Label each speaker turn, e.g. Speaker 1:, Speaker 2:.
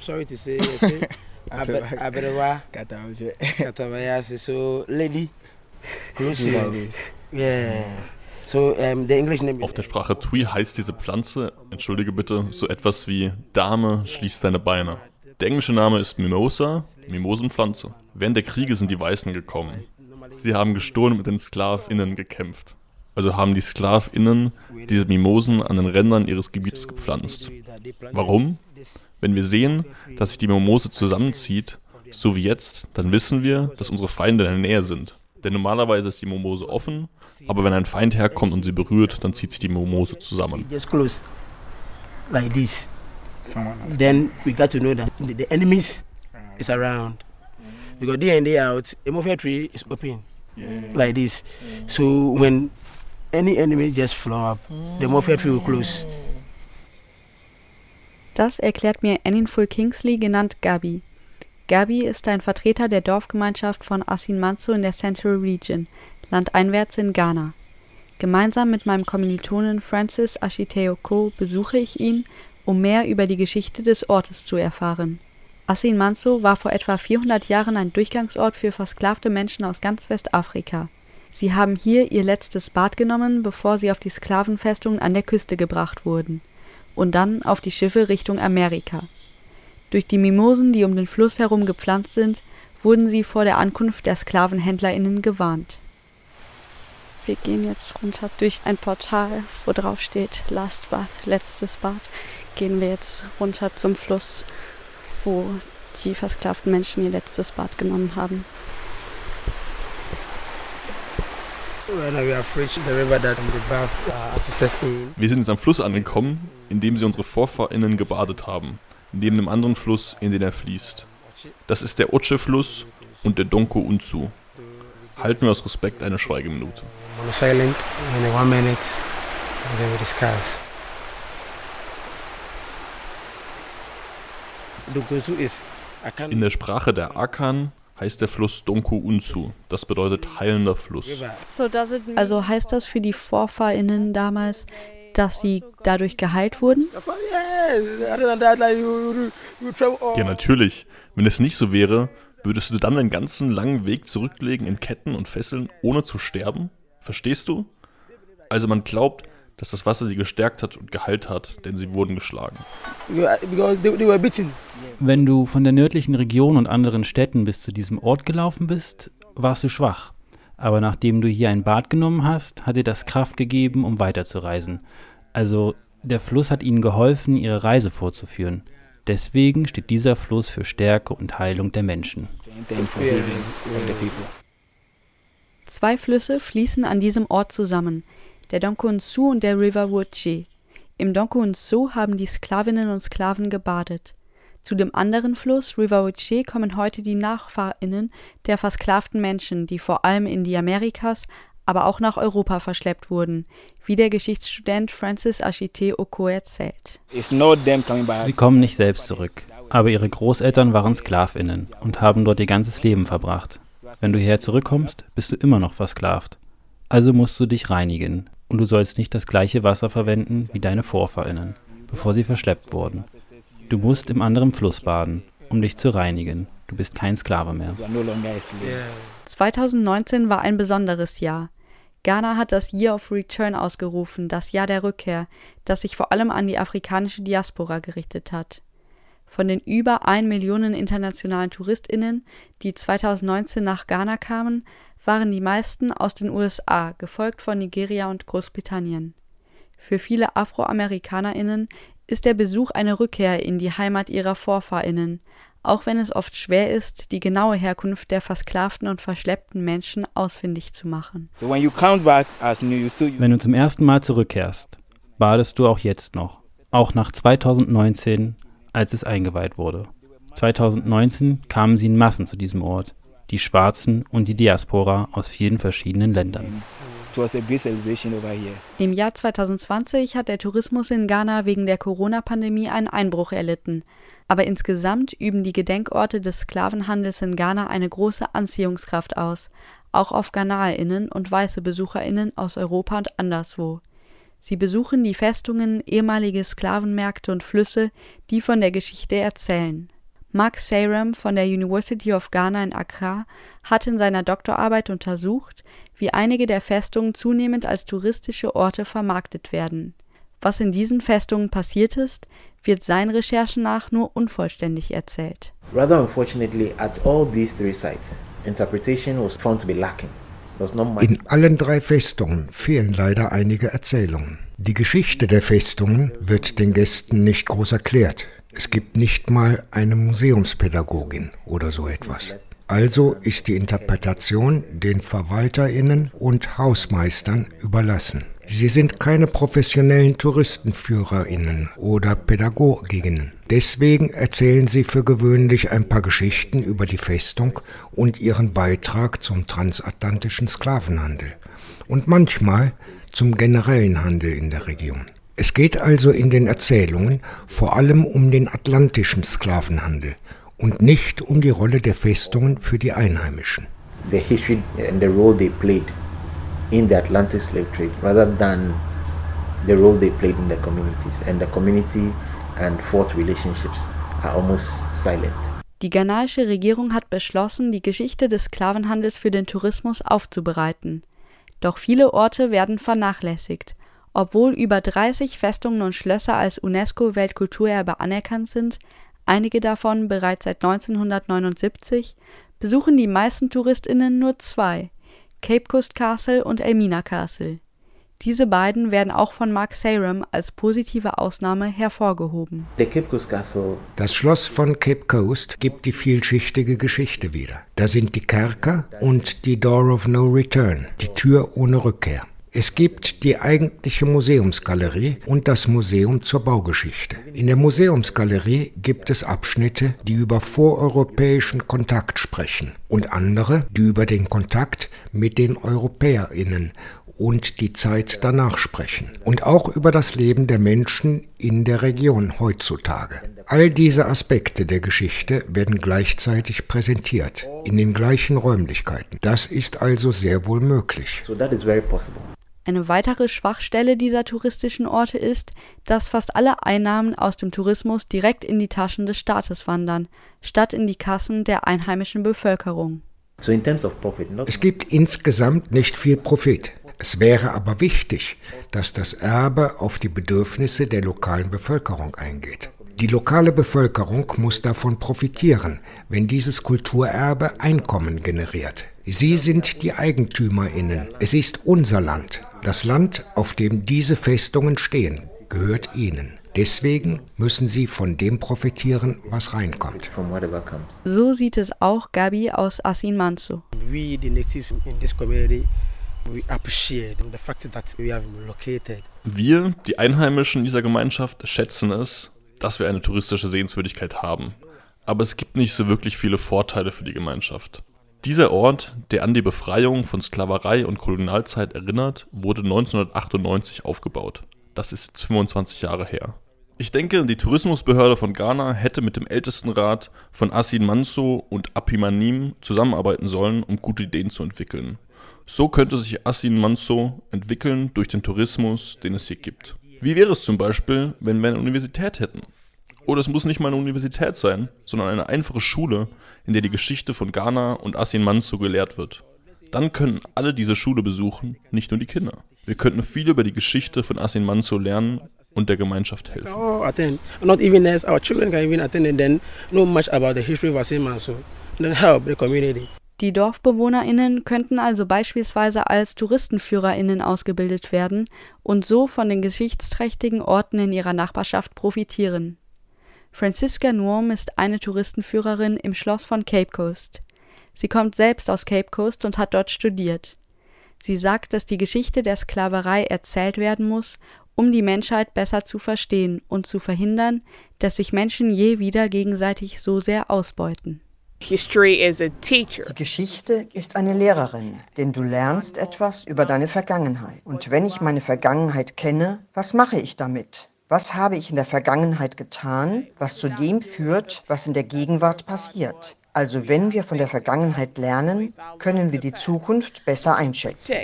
Speaker 1: sorry to say, Aberewa, Katawayasi, so lady, close Yeah. So, um, the English name
Speaker 2: Auf der Sprache Twi heißt diese Pflanze, entschuldige bitte, so etwas wie Dame, schließ deine Beine. Der englische Name ist Mimosa, Mimosenpflanze. Während der Kriege sind die Weißen gekommen. Sie haben gestohlen und mit den SklavInnen gekämpft. Also haben die SklavInnen diese Mimosen an den Rändern ihres Gebietes gepflanzt. Warum? Wenn wir sehen, dass sich die Mimose zusammenzieht, so wie jetzt, dann wissen wir, dass unsere Feinde in der Nähe sind. Denn normalerweise ist die Mimose offen, aber wenn ein Feind herkommt und sie berührt, dann zieht sich die Mimose zusammen.
Speaker 1: Like this. Then we got to know that the enemies is around. Because day in day out, a mofia tree is open like this. So when any enemy just flow up, the tree will close.
Speaker 3: Das erklärt mir Eninful Kingsley, genannt Gabi. Gabi ist ein Vertreter der Dorfgemeinschaft von Asinmanso in der Central Region, landeinwärts in Ghana. Gemeinsam mit meinem Kommilitonen Francis Ashiteoko besuche ich ihn, um mehr über die Geschichte des Ortes zu erfahren. Asinmanso war vor etwa 400 Jahren ein Durchgangsort für versklavte Menschen aus ganz Westafrika. Sie haben hier ihr letztes Bad genommen, bevor sie auf die Sklavenfestung an der Küste gebracht wurden, und dann auf die Schiffe Richtung Amerika. Durch die Mimosen, die um den Fluss herum gepflanzt sind, wurden sie vor der Ankunft der SklavenhändlerInnen gewarnt. Wir gehen jetzt runter durch ein Portal, wo drauf steht Last Bath, letztes Bad. Gehen wir jetzt runter zum Fluss, wo die versklavten Menschen ihr letztes Bad genommen haben.
Speaker 2: Wir sind jetzt am Fluss angekommen, in dem sie unsere VorfahrInnen gebadet haben neben dem anderen Fluss, in den er fließt. Das ist der Oche-Fluss und der Donko Unzu. Halten wir aus Respekt eine Schweigeminute. In der Sprache der Akan heißt der Fluss Donko Unzu. Das bedeutet heilender Fluss.
Speaker 3: Also heißt das für die VorfahrInnen damals, dass sie dadurch geheilt wurden?
Speaker 2: Ja, natürlich. Wenn es nicht so wäre, würdest du dann den ganzen langen Weg zurücklegen in Ketten und Fesseln, ohne zu sterben? Verstehst du? Also man glaubt, dass das Wasser sie gestärkt hat und geheilt hat, denn sie wurden geschlagen.
Speaker 4: Wenn du von der nördlichen Region und anderen Städten bis zu diesem Ort gelaufen bist, warst du schwach. Aber nachdem du hier ein Bad genommen hast, hat dir das Kraft gegeben, um weiterzureisen. Also der Fluss hat ihnen geholfen, ihre Reise fortzuführen. Deswegen steht dieser Fluss für Stärke und Heilung der Menschen.
Speaker 3: Zwei Flüsse fließen an diesem Ort zusammen, der Donkunsu und der River Wuchi. Im Donkunsu haben die Sklavinnen und Sklaven gebadet. Zu dem anderen Fluss, River Uche, kommen heute die NachfahrInnen der versklavten Menschen, die vor allem in die Amerikas, aber auch nach Europa verschleppt wurden, wie der Geschichtsstudent Francis Ashite Oko erzählt.
Speaker 4: Sie kommen nicht selbst zurück, aber ihre Großeltern waren SklavInnen und haben dort ihr ganzes Leben verbracht. Wenn du hierher zurückkommst, bist du immer noch versklavt. Also musst du dich reinigen und du sollst nicht das gleiche Wasser verwenden wie deine VorfahrInnen, bevor sie verschleppt wurden. Du musst im anderen Fluss baden, um dich zu reinigen. Du bist kein Sklave mehr.
Speaker 3: 2019 war ein besonderes Jahr. Ghana hat das Year of Return ausgerufen, das Jahr der Rückkehr, das sich vor allem an die afrikanische Diaspora gerichtet hat. Von den über 1 Millionen internationalen TouristInnen, die 2019 nach Ghana kamen, waren die meisten aus den USA, gefolgt von Nigeria und Großbritannien. Für viele AfroamerikanerInnen ist der Besuch eine Rückkehr in die Heimat ihrer VorfahrInnen, auch wenn es oft schwer ist, die genaue Herkunft der versklavten und verschleppten Menschen ausfindig zu machen.
Speaker 4: Wenn du zum ersten Mal zurückkehrst, badest du auch jetzt noch, auch nach 2019, als es eingeweiht wurde. 2019 kamen sie in Massen zu diesem Ort, die Schwarzen und die Diaspora aus vielen verschiedenen Ländern.
Speaker 3: Im Jahr 2020 hat der Tourismus in Ghana wegen der Corona-Pandemie einen Einbruch erlitten. Aber insgesamt üben die Gedenkorte des Sklavenhandels in Ghana eine große Anziehungskraft aus, auch auf GhanaerInnen und weiße BesucherInnen aus Europa und anderswo. Sie besuchen die Festungen, ehemalige Sklavenmärkte und Flüsse, die von der Geschichte erzählen. Mark Sayram von der University of Ghana in Accra hat in seiner Doktorarbeit untersucht, wie einige der Festungen zunehmend als touristische Orte vermarktet werden. Was in diesen Festungen passiert ist, wird seinen Recherchen nach nur unvollständig erzählt.
Speaker 5: Rather unfortunately, at all these three sites, interpretation was found to be lacking.
Speaker 6: In allen drei Festungen fehlen leider einige Erzählungen. Die Geschichte der Festungen wird den Gästen nicht groß erklärt. Es gibt nicht mal eine Museumspädagogin oder so etwas. Also ist die Interpretation den Verwalterinnen und Hausmeistern überlassen. Sie sind keine professionellen Touristenführerinnen oder Pädagoginnen. Deswegen erzählen sie für gewöhnlich ein paar Geschichten über die Festung und ihren Beitrag zum transatlantischen Sklavenhandel und manchmal zum generellen Handel in der Region. Es geht also in den Erzählungen vor allem um den atlantischen Sklavenhandel und nicht um die Rolle der Festungen für die Einheimischen.
Speaker 5: The history and the role they played in the Atlantic slave trade rather than the role they played in the communities and the community and fort relationships are almost silent.
Speaker 3: Die ghanaische Regierung hat beschlossen, die Geschichte des Sklavenhandels für den Tourismus aufzubereiten. Doch viele Orte werden vernachlässigt. Obwohl über 30 Festungen und Schlösser als UNESCO-Weltkulturerbe anerkannt sind, einige davon bereits seit 1979, besuchen die meisten TouristInnen nur zwei, Cape Coast Castle und Elmina Castle. Diese beiden werden auch von Mark Sarum als positive Ausnahme hervorgehoben.
Speaker 6: Das Schloss von Cape Coast gibt die vielschichtige Geschichte wieder. Da sind die Kerker und die Door of No Return, die Tür ohne Rückkehr. Es gibt die eigentliche Museumsgalerie und das Museum zur Baugeschichte. In der Museumsgalerie gibt es Abschnitte, die über voreuropäischen Kontakt sprechen und andere, die über den Kontakt mit den Europäerinnen und die Zeit danach sprechen und auch über das Leben der Menschen in der Region heutzutage. All diese Aspekte der Geschichte werden gleichzeitig präsentiert, in den gleichen Räumlichkeiten. Das ist also sehr wohl möglich. So
Speaker 3: eine weitere Schwachstelle dieser touristischen Orte ist, dass fast alle Einnahmen aus dem Tourismus direkt in die Taschen des Staates wandern, statt in die Kassen der einheimischen Bevölkerung.
Speaker 6: Es gibt insgesamt nicht viel Profit. Es wäre aber wichtig, dass das Erbe auf die Bedürfnisse der lokalen Bevölkerung eingeht. Die lokale Bevölkerung muss davon profitieren, wenn dieses Kulturerbe Einkommen generiert. Sie sind die Eigentümerinnen. Es ist unser Land. Das Land, auf dem diese Festungen stehen, gehört ihnen. Deswegen müssen sie von dem profitieren, was reinkommt.
Speaker 3: So sieht es auch Gabi aus Asin Manso. Wir,
Speaker 2: die Einheimischen dieser Gemeinschaft, schätzen es, dass wir eine touristische Sehenswürdigkeit haben. Aber es gibt nicht so wirklich viele Vorteile für die Gemeinschaft. Dieser Ort, der an die Befreiung von Sklaverei und Kolonialzeit erinnert, wurde 1998 aufgebaut. Das ist 25 Jahre her. Ich denke, die Tourismusbehörde von Ghana hätte mit dem Ältestenrat von Asin Manso und Apimanim zusammenarbeiten sollen, um gute Ideen zu entwickeln. So könnte sich Asin Manso entwickeln durch den Tourismus, den es hier gibt. Wie wäre es zum Beispiel, wenn wir eine Universität hätten? Oder es muss nicht mal eine Universität sein, sondern eine einfache Schule, in der die Geschichte von Ghana und Asin Manso gelehrt wird. Dann können alle diese Schule besuchen, nicht nur die Kinder. Wir könnten viel über die Geschichte von Asin Manso lernen und der Gemeinschaft helfen. Oh, attend. Not even as our children can even attend and then know much about the history of Asin Manso and then help the community.
Speaker 3: Die DorfbewohnerInnen könnten also beispielsweise als TouristenführerInnen ausgebildet werden und so von den geschichtsträchtigen Orten in ihrer Nachbarschaft profitieren. Franziska Nuom ist eine Touristenführerin im Schloss von Cape Coast. Sie kommt selbst aus Cape Coast und hat dort studiert. Sie sagt, dass die Geschichte der Sklaverei erzählt werden muss, um die Menschheit besser zu verstehen und zu verhindern, dass sich Menschen je wieder gegenseitig so sehr ausbeuten.
Speaker 7: Die Geschichte ist eine Lehrerin, denn du lernst etwas über deine Vergangenheit. Und wenn ich meine Vergangenheit kenne, was mache ich damit? Was habe ich in der Vergangenheit getan, was zu dem führt, was in der Gegenwart passiert? Also wenn wir von der Vergangenheit lernen, können wir die Zukunft besser einschätzen.